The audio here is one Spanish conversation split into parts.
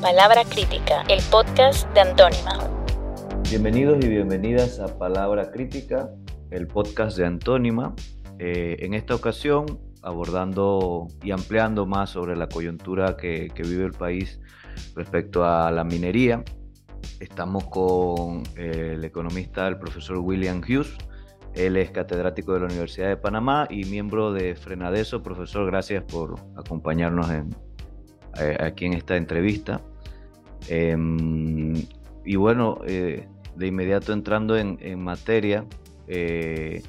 Palabra Crítica, el podcast de Antónima. Bienvenidos y bienvenidas a Palabra Crítica, el podcast de Antónima. Eh, en esta ocasión, abordando y ampliando más sobre la coyuntura que, vive el país respecto a la minería, estamos con eh, el economista, el profesor William Hughes. Él es catedrático de la Universidad de Panamá y miembro de Frenadeso. Profesor, gracias por acompañarnos eh, aquí en esta entrevista. Em, y bueno, eh, de inmediato entrando en, materia, eh,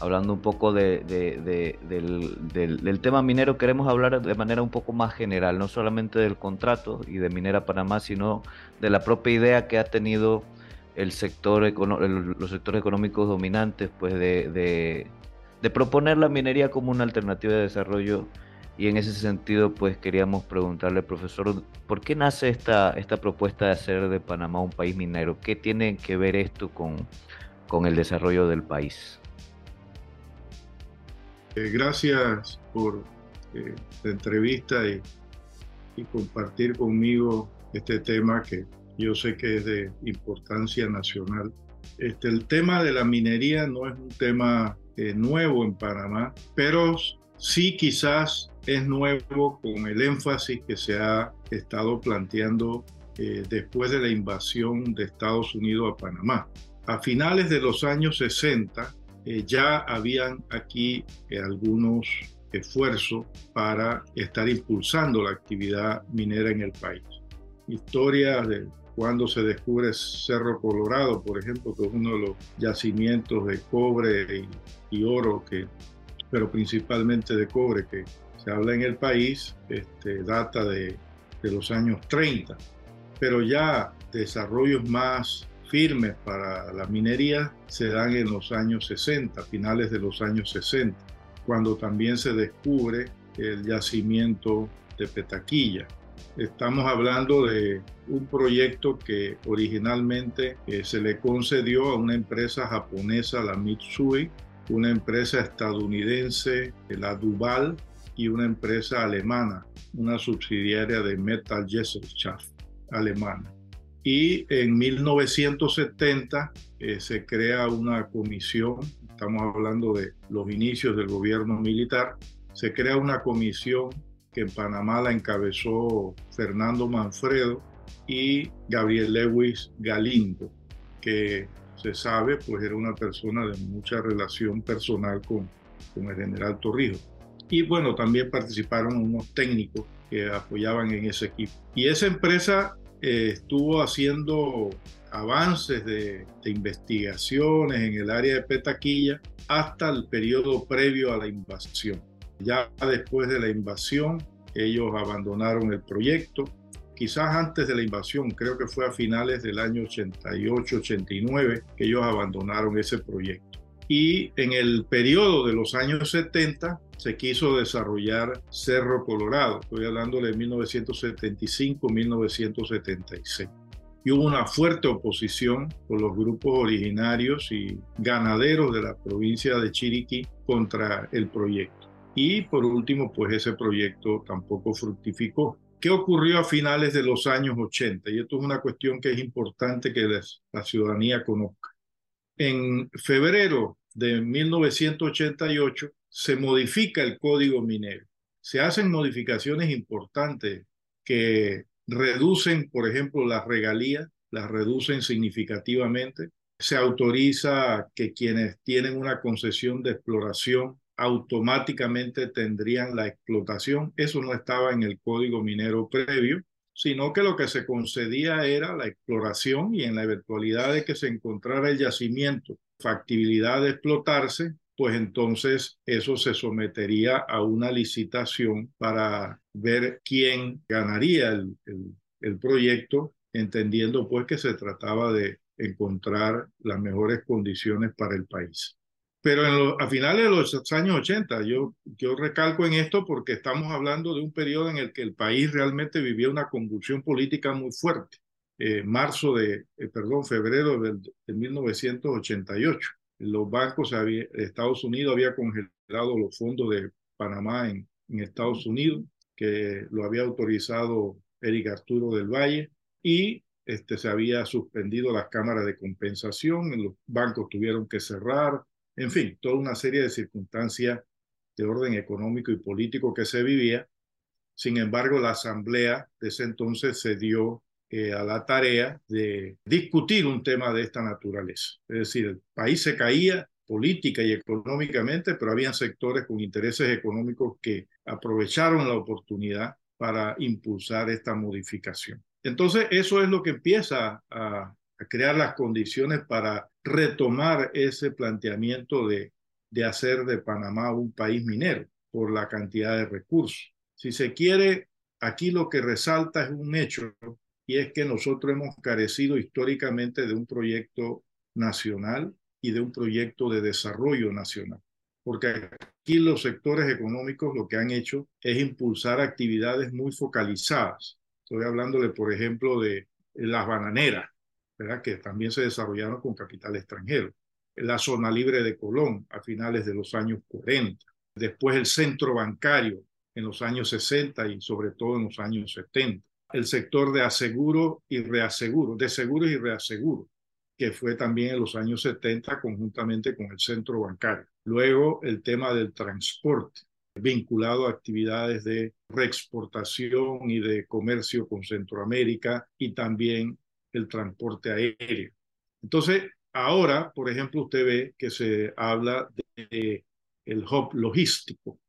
hablando un poco del, tema minero, queremos hablar de manera un poco más general, no solamente del contrato y de Minera Panamá, sino de la propia idea que ha tenido el sector los sectores económicos dominantes, pues de, de proponer la minería como una alternativa de desarrollo y en ese sentido, pues queríamos preguntarle, profesor, ¿por qué nace esta, esta propuesta de hacer de Panamá un país minero? ¿Qué tiene que ver esto con, con el desarrollo del país? Eh, gracias por eh, la entrevista y, y compartir conmigo este tema que yo sé que es de importancia nacional. Este, el tema de la minería no es un tema eh, nuevo en Panamá, pero sí quizás es nuevo con el énfasis que se ha estado planteando eh, después de la invasión de Estados Unidos a Panamá. A finales de los años 60 eh, ya habían aquí eh, algunos esfuerzos para estar impulsando la actividad minera en el país. Historias de cuando se descubre Cerro Colorado, por ejemplo, que es uno de los yacimientos de cobre y, y oro, que, pero principalmente de cobre, que se habla en el país, este, data de, de los años 30, pero ya desarrollos más firmes para la minería se dan en los años 60, finales de los años 60, cuando también se descubre el yacimiento de Petaquilla. Estamos hablando de un proyecto que originalmente eh, se le concedió a una empresa japonesa, la Mitsui, una empresa estadounidense, la Duval, y una empresa alemana, una subsidiaria de Metal Gesellschaft alemana. Y en 1970 eh, se crea una comisión, estamos hablando de los inicios del gobierno militar, se crea una comisión que en Panamá la encabezó Fernando Manfredo y Gabriel Lewis Galindo, que se sabe pues era una persona de mucha relación personal con, con el general Torrijos. Y bueno, también participaron unos técnicos que apoyaban en ese equipo. Y esa empresa eh, estuvo haciendo avances de, de, investigaciones en el área de Petaquilla hasta el periodo previo a la invasión. Ya después de la invasión, ellos abandonaron el proyecto. Quizás antes de la invasión, creo que fue a finales del año 88-89 que ellos abandonaron ese proyecto. Y en el periodo de los años 70 se quiso desarrollar Cerro Colorado, estoy hablando de 1975-1976. Y hubo una fuerte oposición por los grupos originarios y ganaderos de la provincia de Chiriquí contra el proyecto. Y por último, pues ese proyecto tampoco fructificó. ¿Qué ocurrió a finales de los años 80? Y esto es una cuestión que es importante que la ciudadanía conozca. En febrero de 1988 se modifica el código minero. Se hacen modificaciones importantes que reducen, por ejemplo, las regalías, las reducen significativamente. Se autoriza que quienes tienen una concesión de exploración automáticamente tendrían la explotación. Eso no estaba en el código minero previo, sino que lo que se concedía era la exploración y en la eventualidad de que se encontrara el yacimiento, factibilidad de explotarse, pues entonces eso se sometería a una licitación para ver quién ganaría el, el, proyecto, entendiendo pues que se trataba de encontrar las mejores condiciones para el país. Pero a finales de los años 80, yo, yo recalco en esto porque estamos hablando de un periodo en el que el país realmente vivía una convulsión política muy fuerte. Eh, marzo de, eh, perdón, febrero de, de 1988 los bancos, había, Estados Unidos había congelado los fondos de Panamá en, en Estados Unidos, que lo había autorizado Eric Arturo del Valle, y este, se había suspendido las cámaras de compensación, los bancos tuvieron que cerrar, en fin, toda una serie de circunstancias de orden económico y político que se vivía. Sin embargo, la asamblea de ese entonces se dio eh, a la tarea de discutir un tema de esta naturaleza. Es decir, el país se caía política y económicamente, pero había sectores con intereses económicos que aprovecharon la oportunidad para impulsar esta modificación. Entonces, eso es lo que empieza a, crear las condiciones para retomar ese planteamiento de hacer de Panamá un país minero por la cantidad de recursos. Si se quiere, aquí lo que resalta es un hecho y es que nosotros hemos carecido históricamente de un proyecto nacional y de un proyecto de desarrollo nacional. Porque aquí los sectores económicos lo que han hecho es impulsar actividades muy focalizadas. Estoy hablándole, por ejemplo, de las bananeras, que también se desarrollaron con capital extranjero. La zona libre de Colón a finales de los años 40. Después el centro bancario en los años 60 y sobre todo en los años 70 el sector de aseguro y reaseguro, de seguros y reaseguro, que fue también en los años 70 conjuntamente con el centro bancario. Luego el tema del transporte, vinculado a actividades de reexportación y de comercio con Centroamérica y también el transporte aéreo. Entonces, ahora, por ejemplo, usted ve que se habla de el hub logístico.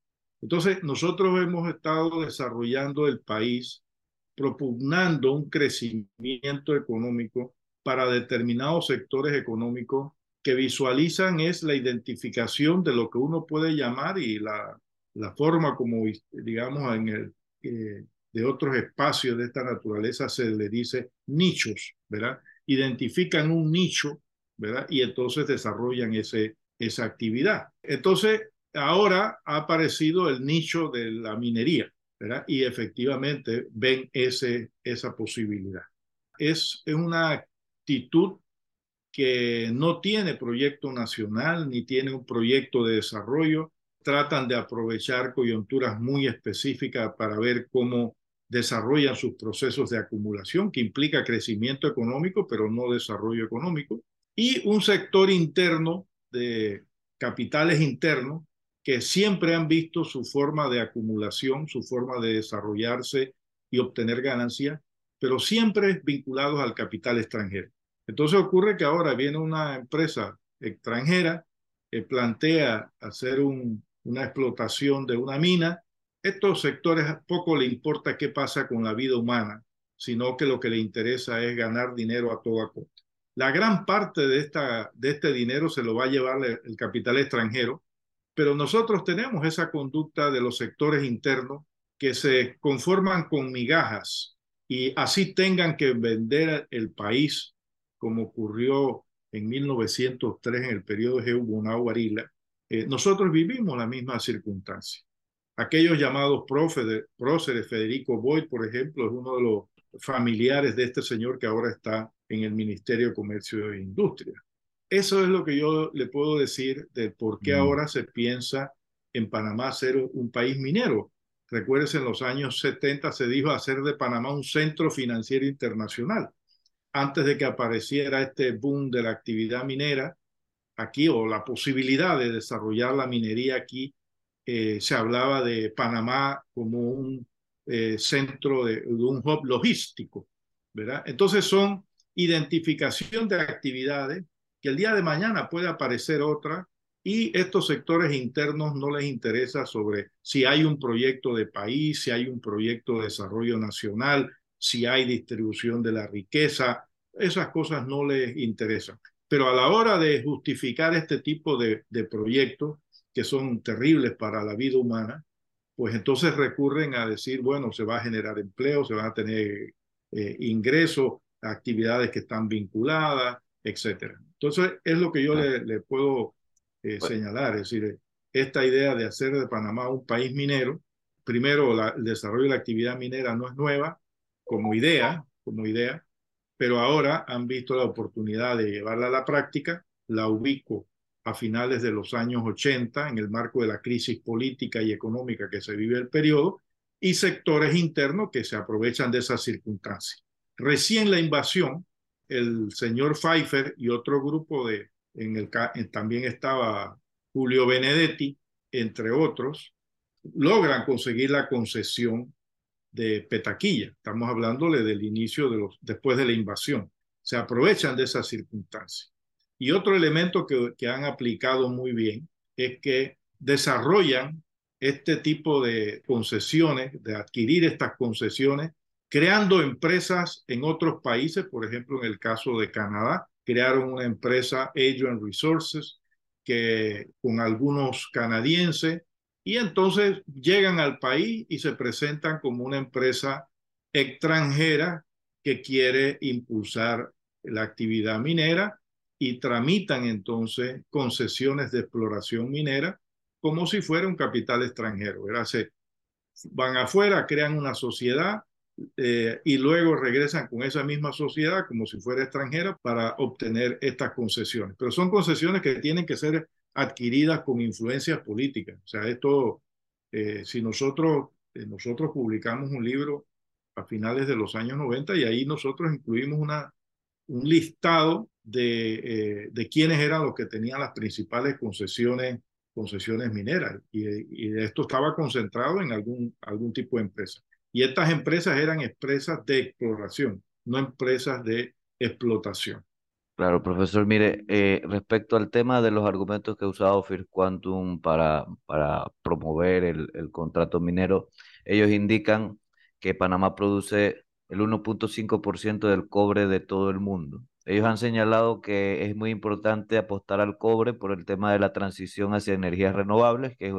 Entonces, nosotros hemos estado desarrollando el país propugnando un crecimiento económico para determinados sectores económicos que visualizan es la identificación de lo que uno puede llamar y la, la forma como, digamos, en el, eh, de otros espacios de esta naturaleza se le dice nichos, ¿verdad? Identifican un nicho, ¿verdad? Y entonces desarrollan ese, esa actividad. Entonces, ahora ha aparecido el nicho de la minería. Y efectivamente ven ese, esa posibilidad. Es, es una actitud que no tiene proyecto nacional ni tiene un proyecto de desarrollo. Tratan de aprovechar coyunturas muy específicas para ver cómo desarrollan sus procesos de acumulación, que implica crecimiento económico, pero no desarrollo económico. Y un sector interno de capitales internos que siempre han visto su forma de acumulación, su forma de desarrollarse y obtener ganancias, pero siempre vinculados al capital extranjero. Entonces ocurre que ahora viene una empresa extranjera que plantea hacer una explotación de una mina. Estos sectores poco le importa qué pasa con la vida humana, sino que lo que le interesa es ganar dinero a toda costa. La gran parte de, este dinero se lo va a llevar el capital extranjero pero nosotros tenemos esa conducta de los sectores internos que se conforman con migajas y así tengan que vender el país, como ocurrió en 1903 en el periodo de Bonao Arila. Eh, nosotros vivimos la misma circunstancia. Aquellos llamados próceres, Federico Boyd, por ejemplo, es uno de los familiares de este señor que ahora está en el Ministerio de Comercio e Industria. Eso es lo que yo le puedo decir de por qué mm. ahora se piensa en Panamá ser un país minero. Recuerdes, en los años 70 se dijo hacer de Panamá un centro financiero internacional. Antes de que apareciera este boom de la actividad minera aquí o la posibilidad de desarrollar la minería aquí, eh, se hablaba de Panamá como un eh, centro de, de, un hub logístico, ¿verdad? Entonces son identificación de actividades que el día de mañana puede aparecer otra y estos sectores internos no les interesa sobre si hay un proyecto de país, si hay un proyecto de desarrollo nacional, si hay distribución de la riqueza, esas cosas no les interesan. Pero a la hora de justificar este tipo de, proyectos que son terribles para la vida humana, pues entonces recurren a decir, bueno, se va a generar empleo, se van a tener eh, ingresos, actividades que están vinculadas, etcétera. Entonces, es lo que yo le, puedo eh, señalar, es decir, esta idea de hacer de Panamá un país minero, primero el desarrollo de la actividad minera no es nueva como idea, como idea, pero ahora han visto la oportunidad de llevarla a la práctica, la ubico a finales de los años 80 en el marco de la crisis política y económica que se vive el periodo, y sectores internos que se aprovechan de esas circunstancias. Recién la invasión, el señor Pfeiffer y otro grupo de, en el, también estaba Julio Benedetti, entre otros, logran conseguir la concesión de Petaquilla. Estamos hablándole del inicio de los, después de la invasión. Se aprovechan de esas circunstancias. Y otro elemento que, que han aplicado muy bien es que desarrollan este tipo de concesiones, de adquirir estas concesiones, creando empresas en otros países, por ejemplo, en el caso de Canadá, crearon una empresa Adrian Resources que con algunos canadienses y entonces llegan al país y se presentan como una empresa extranjera que quiere impulsar la actividad minera y tramitan entonces concesiones de exploración minera como si fuera un capital extranjero. Se van afuera, crean una sociedad eh, y luego regresan con esa misma sociedad como si fuera extranjera para obtener estas concesiones. Pero son concesiones que tienen que ser adquiridas con influencias políticas. O sea, esto, eh, si nosotros, eh, nosotros publicamos un libro a finales de los años 90 y ahí nosotros incluimos una, un listado de, de quiénes eran los que tenían las principales concesiones concesiones mineras y, esto estaba concentrado en algún, algún tipo de empresa. Y estas empresas eran empresas de exploración, no empresas de explotación. Claro, profesor, mire, eh, respecto al tema de los argumentos que ha usado First Quantum para, para promover el, el contrato minero, ellos indican que Panamá produce el 1.5% del cobre de todo el mundo. Ellos han señalado que es muy importante apostar al cobre por el tema de la transición hacia energías renovables, que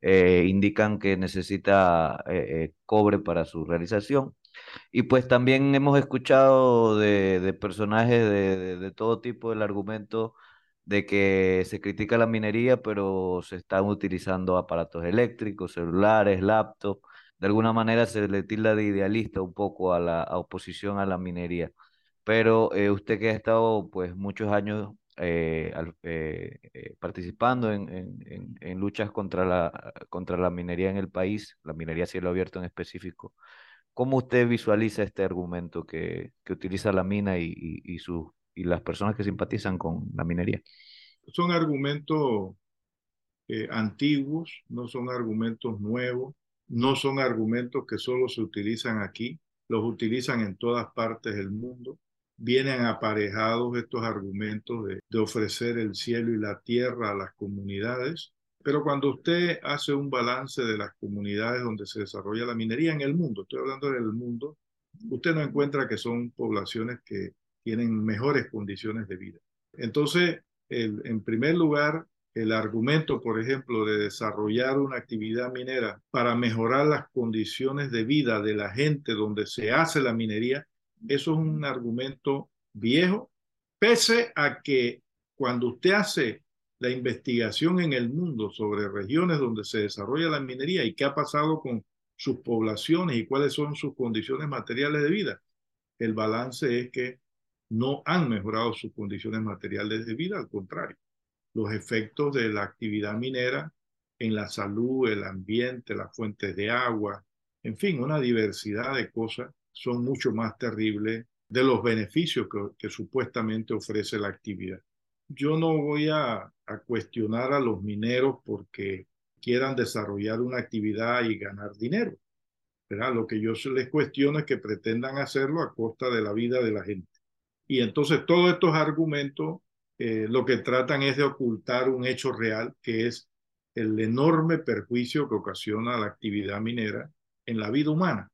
eh, indican que necesita eh, eh, cobre para su realización. Y pues también hemos escuchado de, personajes de, todo tipo el argumento de que se critica la minería, pero se están utilizando aparatos eléctricos, celulares, laptops. De alguna manera se le tilda de idealista un poco a la oposición a la minería pero usted que ha estado pues muchos años eh, eh, participando en, en, en, luchas contra la, contra la minería en el país, la minería cielo abierto en específico, ¿cómo usted visualiza este argumento que, que utiliza la mina y, y, y las personas que simpatizan con la minería? Son argumentos antiguos, no son argumentos nuevos, no son argumentos que solo se utilizan aquí, los utilizan en todas partes del mundo vienen aparejados estos argumentos de, ofrecer el cielo y la tierra a las comunidades, pero cuando usted hace un balance de las comunidades donde se desarrolla la minería en el mundo, estoy hablando del mundo, usted no encuentra que son poblaciones que tienen mejores condiciones de vida. Entonces, en primer lugar, el argumento, por ejemplo, de desarrollar una actividad minera para mejorar las condiciones de vida de la gente donde se hace la minería eso es un argumento viejo, pese a que cuando usted hace la investigación en el mundo sobre regiones donde se desarrolla la minería y qué ha pasado con sus poblaciones y cuáles son sus condiciones materiales de vida, el balance es que no han mejorado sus condiciones materiales de vida, al contrario, los efectos de la actividad minera en la salud, el ambiente, las fuentes de agua, en fin, una diversidad de cosas son mucho más terribles de los beneficios que, supuestamente ofrece la actividad. Yo no voy a, cuestionar a los mineros porque quieran desarrollar una actividad y ganar dinero. ¿verdad? Lo que yo les cuestiono es que pretendan hacerlo a costa de la vida de la gente. Y entonces todos estos argumentos eh, lo que tratan es de ocultar un hecho real, que es el enorme perjuicio que ocasiona la actividad minera en la vida humana.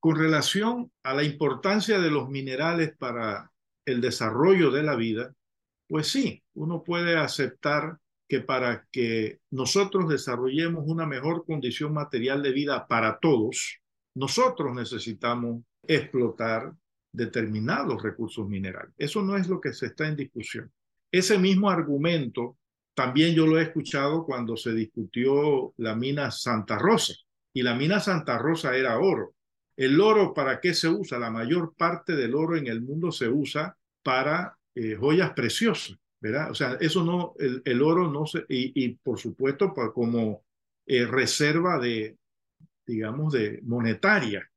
Con relación a la importancia de los minerales para el desarrollo de la vida, pues sí, uno puede aceptar que para que nosotros desarrollemos una mejor condición material de vida para todos, nosotros necesitamos explotar determinados recursos minerales. Eso no es lo que se está en discusión. Ese mismo argumento también yo lo he escuchado cuando se discutió la mina Santa Rosa. Y la mina Santa Rosa era oro. El oro, ¿para qué se usa? La mayor parte del oro en el mundo se usa para eh, joyas preciosas, ¿verdad? O sea, eso no, el, oro no se, y, por supuesto como eh, reserva de, digamos, de monetaria,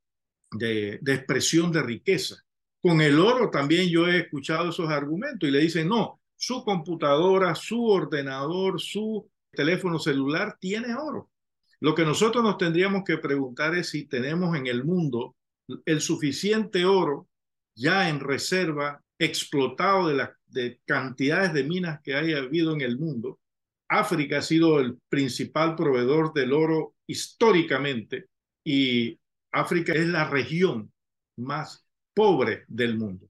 de, de expresión de riqueza. Con el oro también yo he escuchado esos argumentos y le dicen, no, su computadora, su ordenador, su teléfono celular tiene oro. Lo que nosotros nos tendríamos que preguntar es si tenemos en el mundo el suficiente oro ya en reserva, explotado de las de cantidades de minas que haya habido en el mundo. África ha sido el principal proveedor del oro históricamente y África es la región más pobre del mundo.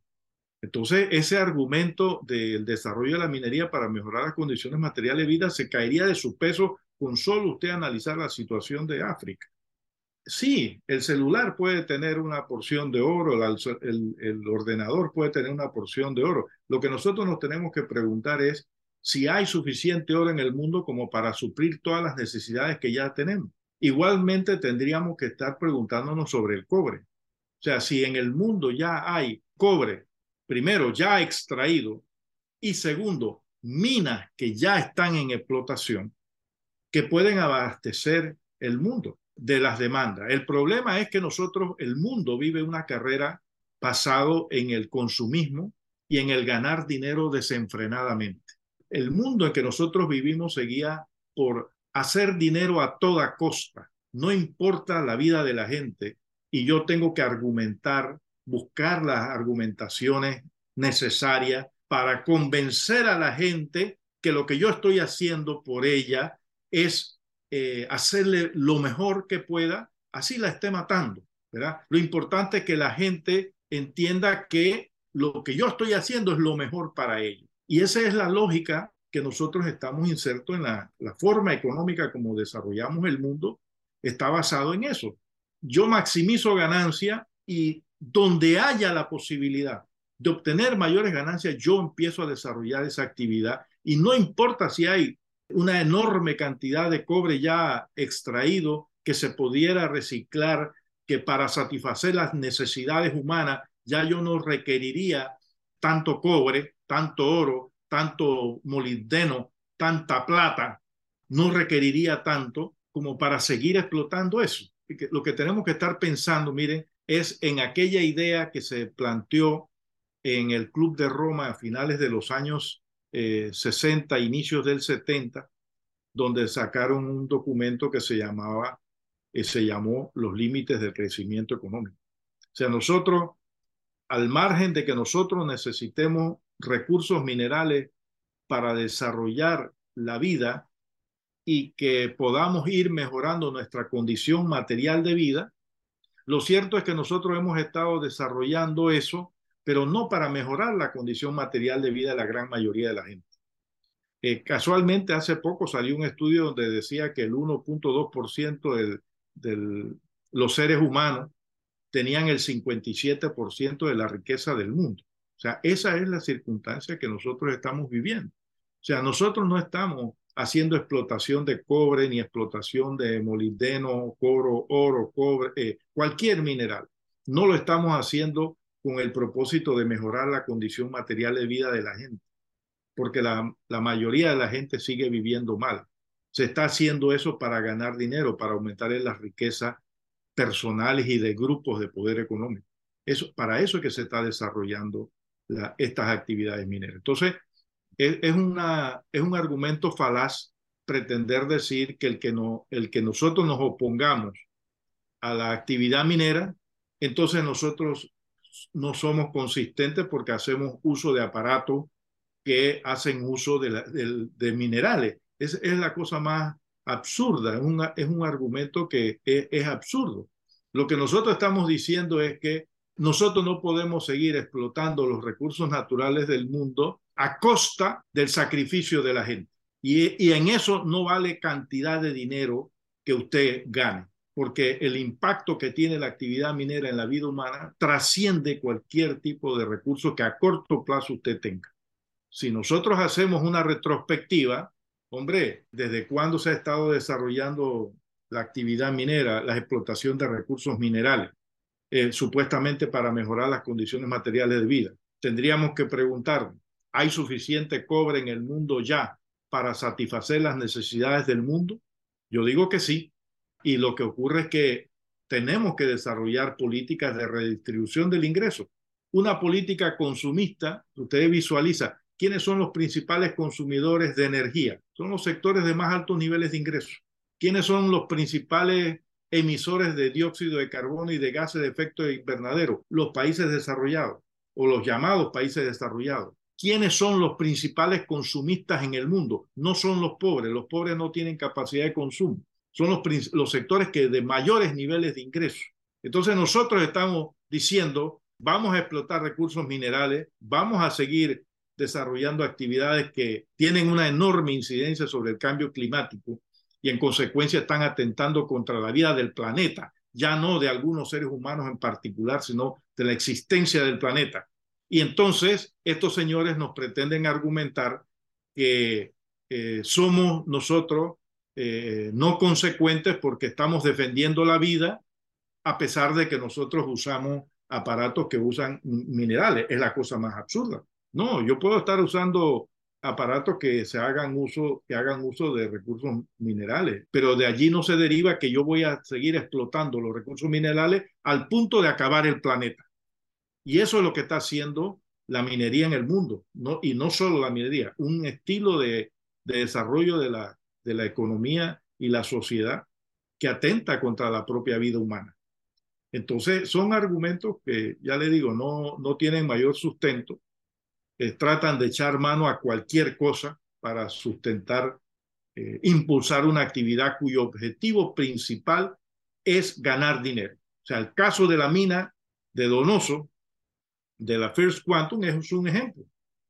Entonces, ese argumento del desarrollo de la minería para mejorar las condiciones materiales de vida se caería de su peso con solo usted analizar la situación de África. Sí, el celular puede tener una porción de oro, el, ordenador puede tener una porción de oro. Lo que nosotros nos tenemos que preguntar es si hay suficiente oro en el mundo como para suplir todas las necesidades que ya tenemos. Igualmente tendríamos que estar preguntándonos sobre el cobre. O sea, si en el mundo ya hay cobre, primero, ya extraído, y segundo, minas que ya están en explotación, que pueden abastecer el mundo de las demandas. El problema es que nosotros, el mundo vive una carrera basado en el consumismo y en el ganar dinero desenfrenadamente. El mundo en que nosotros vivimos seguía por hacer dinero a toda costa. No importa la vida de la gente y yo tengo que argumentar, buscar las argumentaciones necesarias para convencer a la gente que lo que yo estoy haciendo por ella es eh, hacerle lo mejor que pueda, así la esté matando, ¿verdad? Lo importante es que la gente entienda que lo que yo estoy haciendo es lo mejor para ellos. Y esa es la lógica que nosotros estamos insertos en la, la forma económica como desarrollamos el mundo, está basado en eso. Yo maximizo ganancia y donde haya la posibilidad de obtener mayores ganancias, yo empiezo a desarrollar esa actividad y no importa si hay una enorme cantidad de cobre ya extraído que se pudiera reciclar, que para satisfacer las necesidades humanas ya yo no requeriría tanto cobre, tanto oro, tanto molibdeno, tanta plata, no requeriría tanto como para seguir explotando eso. Lo que tenemos que estar pensando, miren, es en aquella idea que se planteó en el Club de Roma a finales de los años 60, eh, inicios del 70, donde sacaron un documento que se llamaba, eh, se llamó Los límites del crecimiento económico. O sea, nosotros, al margen de que nosotros necesitemos recursos minerales para desarrollar la vida y que podamos ir mejorando nuestra condición material de vida, lo cierto es que nosotros hemos estado desarrollando eso pero no para mejorar la condición material de vida de la gran mayoría de la gente. Eh, casualmente, hace poco salió un estudio donde decía que el 1.2% de los seres humanos tenían el 57% de la riqueza del mundo. O sea, esa es la circunstancia que nosotros estamos viviendo. O sea, nosotros no estamos haciendo explotación de cobre ni explotación de molibdeno, oro, oro, cobre, eh, cualquier mineral. No lo estamos haciendo con el propósito de mejorar la condición material de vida de la gente, porque la, la mayoría de la gente sigue viviendo mal. Se está haciendo eso para ganar dinero, para aumentar las riquezas personales y de grupos de poder económico. Eso, para eso es que se está desarrollando estas actividades mineras. Entonces, es, es, una, es un argumento falaz pretender decir que el que, no, el que nosotros nos opongamos a la actividad minera, entonces nosotros no somos consistentes porque hacemos uso de aparatos que hacen uso de, minerales. Es, es, la cosa más absurda, es, una, es un argumento que es, es absurdo. Lo que nosotros estamos diciendo es que nosotros no podemos seguir explotando los recursos naturales del mundo a costa del sacrificio de la gente. Y, y en eso no vale cantidad de dinero que usted gane porque el impacto que tiene la actividad minera en la vida humana trasciende cualquier tipo de recurso que a corto plazo usted tenga. Si nosotros hacemos una retrospectiva, hombre, ¿desde cuándo se ha estado desarrollando la actividad minera, la explotación de recursos minerales, eh, supuestamente para mejorar las condiciones materiales de vida? Tendríamos que preguntar, ¿hay suficiente cobre en el mundo ya para satisfacer las necesidades del mundo? Yo digo que sí, y lo que ocurre es que tenemos que desarrollar políticas de redistribución del ingreso. Una política consumista, ustedes visualizan, ¿quiénes son los principales consumidores de energía? Son los sectores de más altos niveles de ingreso. ¿Quiénes son los principales emisores de dióxido de carbono y de gases de efecto invernadero? Los países desarrollados o los llamados países desarrollados. ¿Quiénes son los principales consumistas en el mundo? No son los pobres, los pobres no tienen capacidad de consumo, son los, sectores que de mayores niveles de ingresos. Entonces nosotros estamos diciendo, vamos a explotar recursos minerales, vamos a seguir desarrollando actividades que tienen una enorme incidencia sobre el cambio climático y en consecuencia están atentando contra la vida del planeta, ya no de algunos seres humanos en particular, sino de la existencia del planeta. Y entonces estos señores nos pretenden argumentar que eh, somos nosotros eh, no consecuentes porque estamos defendiendo la vida a pesar de que nosotros usamos aparatos que usan minerales. Es la cosa más absurda. No, yo puedo estar usando aparatos que se hagan uso, que hagan uso de recursos minerales, pero de allí no se deriva que yo voy a seguir explotando los recursos minerales al punto de acabar el planeta. Y eso es lo que está haciendo la minería en el mundo, ¿no? y no solo la minería, un estilo de, de desarrollo de la, de la economía y la sociedad que atenta contra la propia vida humana. Entonces, son argumentos que, ya le digo, no, no tienen mayor sustento, eh, tratan de echar mano a cualquier cosa para sustentar, eh, impulsar una actividad cuyo objetivo principal es ganar dinero. O sea, el caso de la mina de Donoso, de la First Quantum es un ejemplo.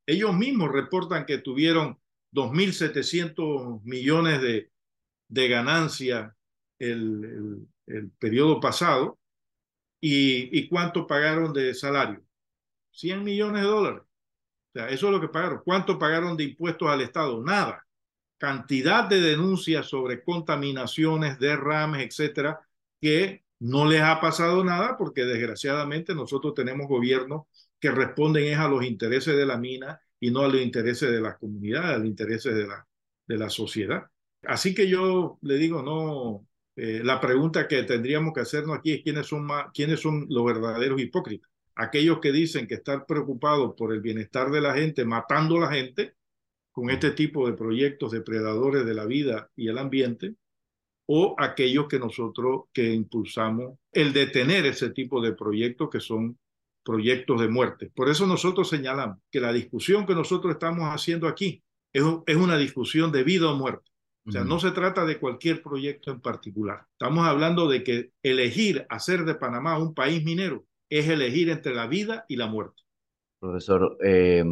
Ellos mismos reportan que tuvieron 2.700 millones de, de ganancia el, el, periodo pasado y, y, cuánto pagaron de salario. 100 millones de dólares. O sea, eso es lo que pagaron. ¿Cuánto pagaron de impuestos al Estado? Nada. Cantidad de denuncias sobre contaminaciones, derrames, etcétera, que no les ha pasado nada porque desgraciadamente nosotros tenemos gobiernos que responden es a los intereses de la mina y no a los intereses de la comunidad, a los intereses de la, de la sociedad. Así que yo le digo, no, eh, la pregunta que tendríamos que hacernos aquí es quiénes son, más, quiénes son los verdaderos hipócritas. Aquellos que dicen que están preocupados por el bienestar de la gente, matando a la gente con este tipo de proyectos depredadores de la vida y el ambiente, o aquellos que nosotros que impulsamos el detener ese tipo de proyectos que son proyectos de muerte. Por eso nosotros señalamos que la discusión que nosotros estamos haciendo aquí es, es una discusión de vida o muerte. O sea, no se trata de cualquier proyecto en particular. Estamos hablando de que elegir hacer de Panamá un país minero es elegir entre la vida y la muerte. Profesor, eh,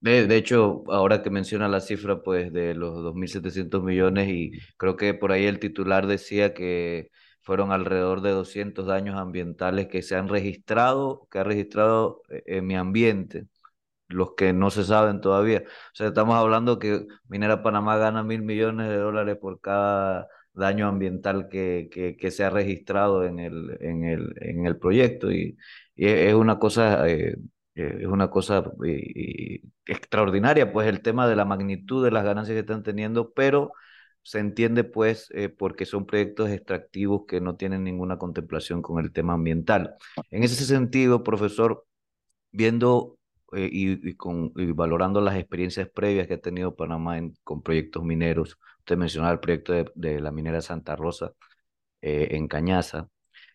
de, hecho, ahora que menciona la cifra pues de los 2.700 millones y creo que por ahí el titular decía que fueron alrededor de 200 daños ambientales que se han registrado, que ha registrado eh, en mi ambiente, los que no se saben todavía. O sea, estamos hablando que Minera Panamá gana mil millones de dólares por cada daño ambiental que, que, se ha registrado en el, en el, en el proyecto y, es una cosa... Eh, es una cosa eh, extraordinaria, pues el tema de la magnitud de las ganancias que están teniendo, pero se entiende pues eh, porque son proyectos extractivos que no tienen ninguna contemplación con el tema ambiental. En ese sentido, profesor, viendo eh, y, con, valorando las experiencias previas que ha tenido Panamá con proyectos mineros, usted mencionaba el proyecto de, la minera Santa Rosa en Cañaza,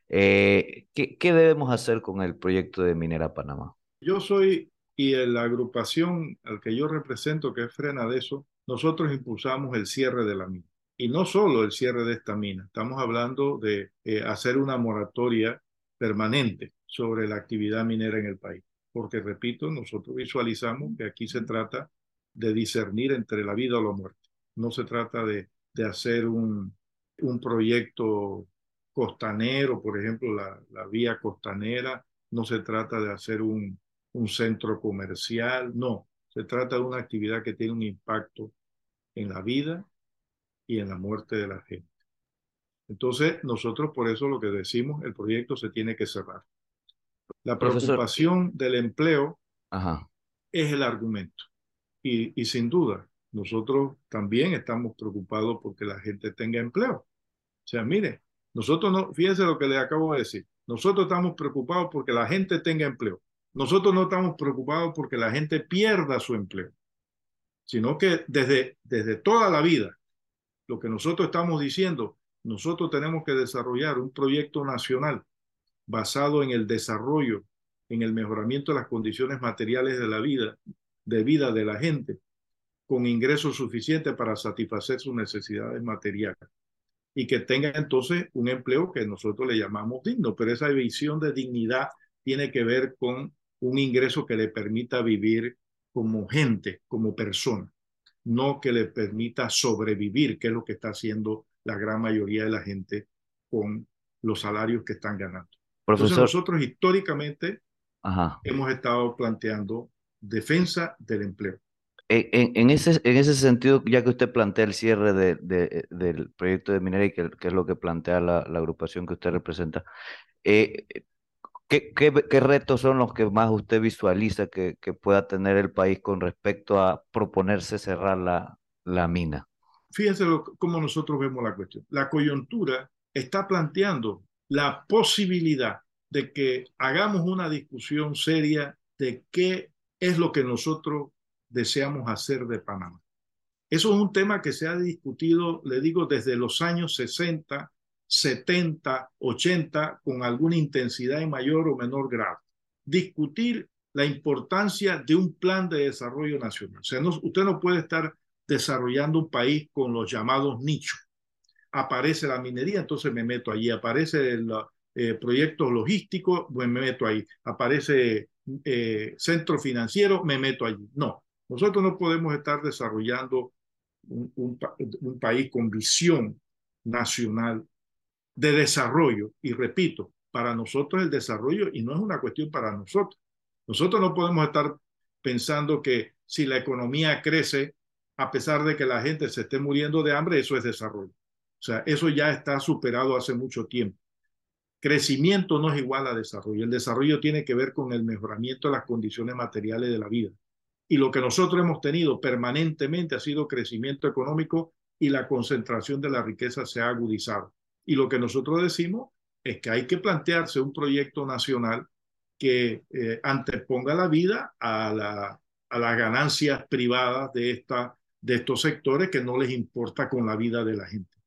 ¿qué, ¿qué debemos hacer con el proyecto de Minera Panamá? Yo soy, y la agrupación al que yo represento, que es Frena de eso, nosotros impulsamos el cierre de la mina. Y no solo el cierre de esta mina, estamos hablando de eh, hacer una moratoria permanente sobre la actividad minera en el país. Porque, repito, nosotros visualizamos que aquí se trata de discernir entre la vida o la muerte. No se trata de, de hacer un, un proyecto costanero, por ejemplo, la, la vía costanera, no se trata de hacer un, un centro comercial, no, se trata de una actividad que tiene un impacto en la vida y en la muerte de la gente. Entonces, nosotros por eso lo que decimos, el proyecto se tiene que cerrar. La preocupación del empleo es el argumento. Y, y sin duda, nosotros también estamos preocupados porque la gente tenga empleo. O sea, mire, Nosotros no, fíjense lo que le acabo de decir. Nosotros estamos preocupados porque la gente tenga empleo. Nosotros no estamos preocupados porque la gente pierda su empleo, sino que desde, desde toda la vida, lo que nosotros estamos diciendo, nosotros tenemos que desarrollar un proyecto nacional basado en el desarrollo, en el mejoramiento de las condiciones materiales de la vida, de vida de la gente, con ingresos suficientes para satisfacer sus necesidades materiales y que tenga entonces un empleo que nosotros le llamamos digno, pero esa visión de dignidad tiene que ver con un ingreso que le permita vivir como gente, como persona, no que le permita sobrevivir, que es lo que está haciendo la gran mayoría de la gente con los salarios que están ganando. Entonces nosotros históricamente hemos estado planteando defensa del empleo. En, ese, en ese sentido, ya que usted plantea el cierre de, del proyecto de minería, que, que es lo que plantea la, agrupación que usted representa, eh, ¿qué, qué, retos son los que más usted visualiza que, que, pueda tener el país con respecto a proponerse cerrar la, la mina? Fíjense cómo nosotros vemos la cuestión. La coyuntura está planteando la posibilidad de que hagamos una discusión seria de qué es lo que nosotros deseamos hacer de Panamá. Eso es un tema que se ha discutido, le digo, desde los años 60, 70, 80, con alguna intensidad en mayor o menor grado. Discutir la importancia de un plan de desarrollo nacional. Usted no puede estar desarrollando un país con los llamados nichos. Aparece la minería, entonces me meto allí. Aparece el eh, proyecto logístico, pues me meto ahí. Aparece eh, centro financiero, me meto allí. No, nosotros no podemos estar desarrollando un, país con visión nacional de desarrollo. Y repito, para nosotros el desarrollo, y no es una cuestión para nosotros, nosotros no podemos estar pensando que si la economía crece, a pesar de que la gente se esté muriendo de hambre, eso es desarrollo. O sea, eso ya está superado hace mucho tiempo. Crecimiento no es igual a desarrollo. El desarrollo tiene que ver con el mejoramiento de las condiciones materiales de la vida. Y lo que nosotros hemos tenido permanentemente ha sido crecimiento económico y la concentración de la riqueza se ha agudizado. Y lo que nosotros decimos es que hay que plantearse un proyecto nacional que eh, anteponga la vida a, la, a las ganancias privadas de, esta, de estos sectores que no les importa con la vida de la gente.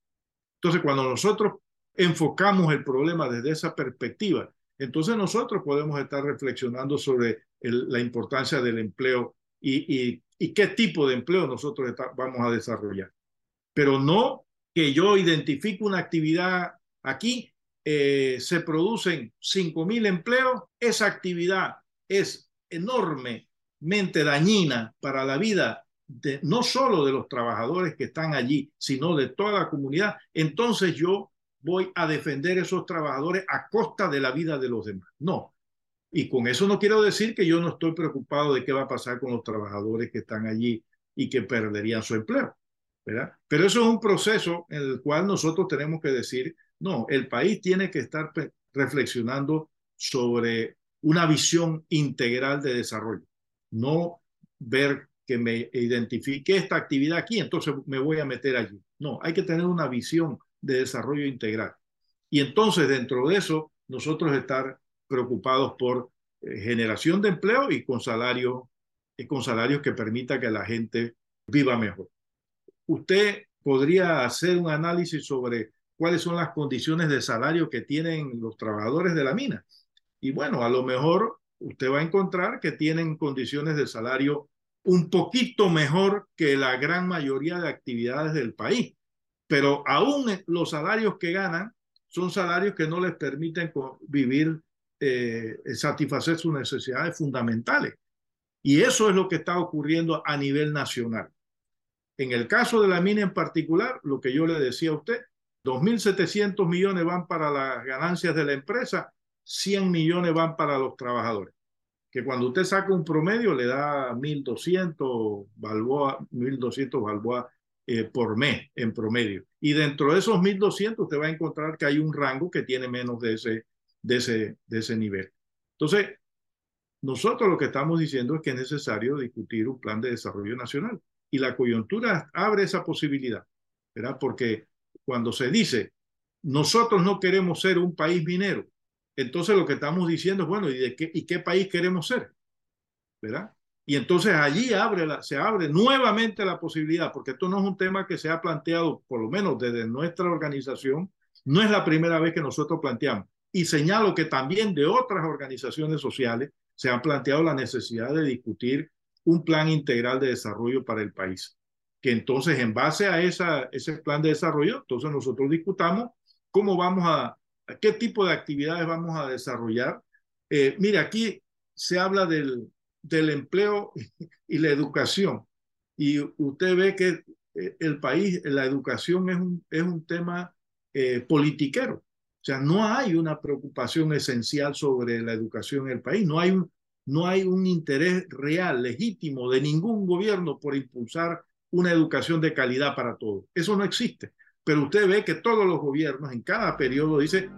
Entonces, cuando nosotros enfocamos el problema desde esa perspectiva, entonces nosotros podemos estar reflexionando sobre la importancia del empleo y, y, qué tipo de empleo nosotros vamos a desarrollar. Pero no que yo identifique una actividad aquí, eh, se producen 5.000 empleos, esa actividad es enormemente dañina para la vida de, no solo de los trabajadores que están allí, sino de toda la comunidad, entonces yo voy a defender esos trabajadores a costa de la vida de los demás. No. Y con eso no quiero decir que yo no estoy preocupado de qué va a pasar con los trabajadores que están allí y que perderían su empleo. Pero eso es un proceso en el cual nosotros tenemos que decir, no, el país tiene que estar reflexionando sobre una visión integral de desarrollo, no ver que me identifique esta actividad aquí, entonces me voy a meter allí. No, hay que tener una visión de desarrollo integral. Y entonces dentro de eso, nosotros estar preocupados por eh, generación de empleo y con y con salarios que permita que la gente viva mejor. Usted podría hacer un análisis sobre cuáles son las condiciones de salario que tienen los trabajadores de la mina. Y bueno, a lo mejor usted va a encontrar que tienen condiciones de salario un poquito mejor que la gran mayoría de actividades del país pero aún los salarios que ganan son salarios que no les permiten vivir, eh, satisfacer sus necesidades fundamentales. Y eso es lo que está ocurriendo a nivel nacional. En el caso de la mina en particular, lo que yo le decía a usted, 2.700 millones van para las ganancias de la empresa, 100 millones van para los trabajadores. Que cuando usted saca un promedio le da 1.200 balboa, 1.200 balboa eh, por mes en promedio. Y dentro de esos 1.200 usted va a encontrar que hay un rango que tiene menos de ese, de ese, de ese nivel. Entonces, nosotros lo que estamos diciendo es que es necesario discutir un plan de desarrollo nacional. Y la coyuntura abre esa posibilidad, ¿verdad? Porque cuando se dice nosotros no queremos ser un país minero. Entonces lo que estamos diciendo es, bueno, ¿y, de qué, y qué país queremos ser? ¿Verdad? Y entonces allí abre se abre nuevamente la posibilidad, porque esto no es un tema que se ha planteado, por lo menos desde nuestra organización, no es la primera vez que nosotros planteamos. Y señalo que también de otras organizaciones sociales se ha planteado la necesidad de discutir un plan integral de desarrollo para el país. Que entonces, en base a esa, ese plan de desarrollo, entonces nosotros discutamos cómo vamos a, qué tipo de actividades vamos a desarrollar. Eh, mire, aquí se habla del, del empleo y la educación. Y usted ve que eh, el país, la educación es un, es un tema eh, politiquero. O sea, no hay una preocupación esencial sobre la educación en el país. No hay un, no hay un interés real, legítimo de ningún gobierno por impulsar una educación de calidad para todos. Eso no existe. Pero usted ve que todos los gobiernos en cada periodo dice,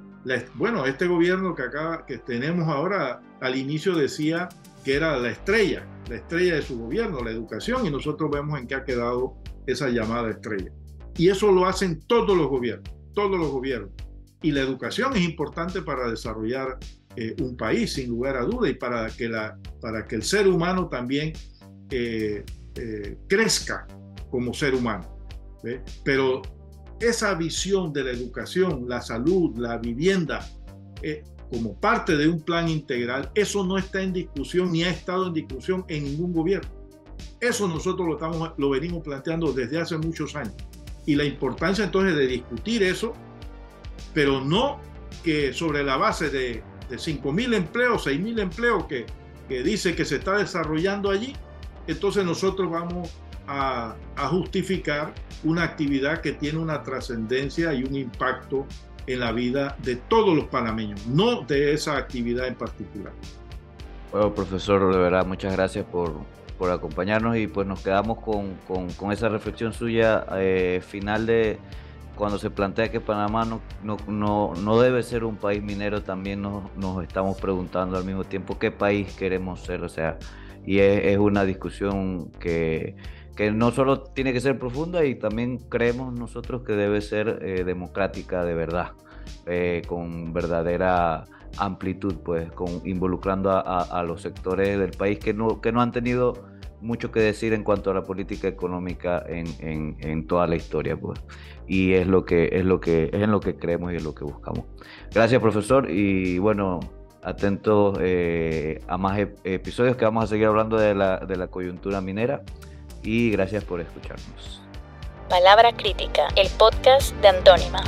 bueno, este gobierno que acá que tenemos ahora al inicio decía que era la estrella, la estrella de su gobierno, la educación, y nosotros vemos en qué ha quedado esa llamada estrella. Y eso lo hacen todos los gobiernos, todos los gobiernos. Y la educación es importante para desarrollar eh, un país, sin lugar a duda, y para que, la, para que el ser humano también eh, eh, crezca como ser humano. Pero esa visión de la educación, la salud, la vivienda, como parte de un plan integral, eso no está en discusión ni ha estado en discusión en ningún gobierno. Eso nosotros lo, estamos, lo venimos planteando desde hace muchos años. Y la importancia entonces de discutir eso, pero no que sobre la base de de 5.000 empleos, 6.000 empleos que, que dice que se está desarrollando allí, entonces nosotros vamos a, a, justificar una actividad que tiene una trascendencia y un impacto en la vida de todos los panameños, no de esa actividad en particular. Bueno, profesor, de verdad, muchas gracias por, por acompañarnos y pues nos quedamos con, con, esa reflexión suya eh, final de, cuando se plantea que Panamá no, no, no, debe ser un país minero, también nos, estamos preguntando al mismo tiempo qué país queremos ser. O sea, y es, una discusión que, que, no solo tiene que ser profunda y también creemos nosotros que debe ser eh, democrática de verdad, eh, con verdadera amplitud, pues, involucrando a, a, los sectores del país que no, que no han tenido mucho que decir en cuanto a la política económica en, en, en, toda la historia, pues. Y es lo que es lo que es en lo que creemos y es lo que buscamos. Gracias, profesor, y bueno, atentos eh, a más episodios que vamos a seguir hablando de la, de la coyuntura minera. Y gracias por escucharnos. Palabra crítica, el podcast de Antónima.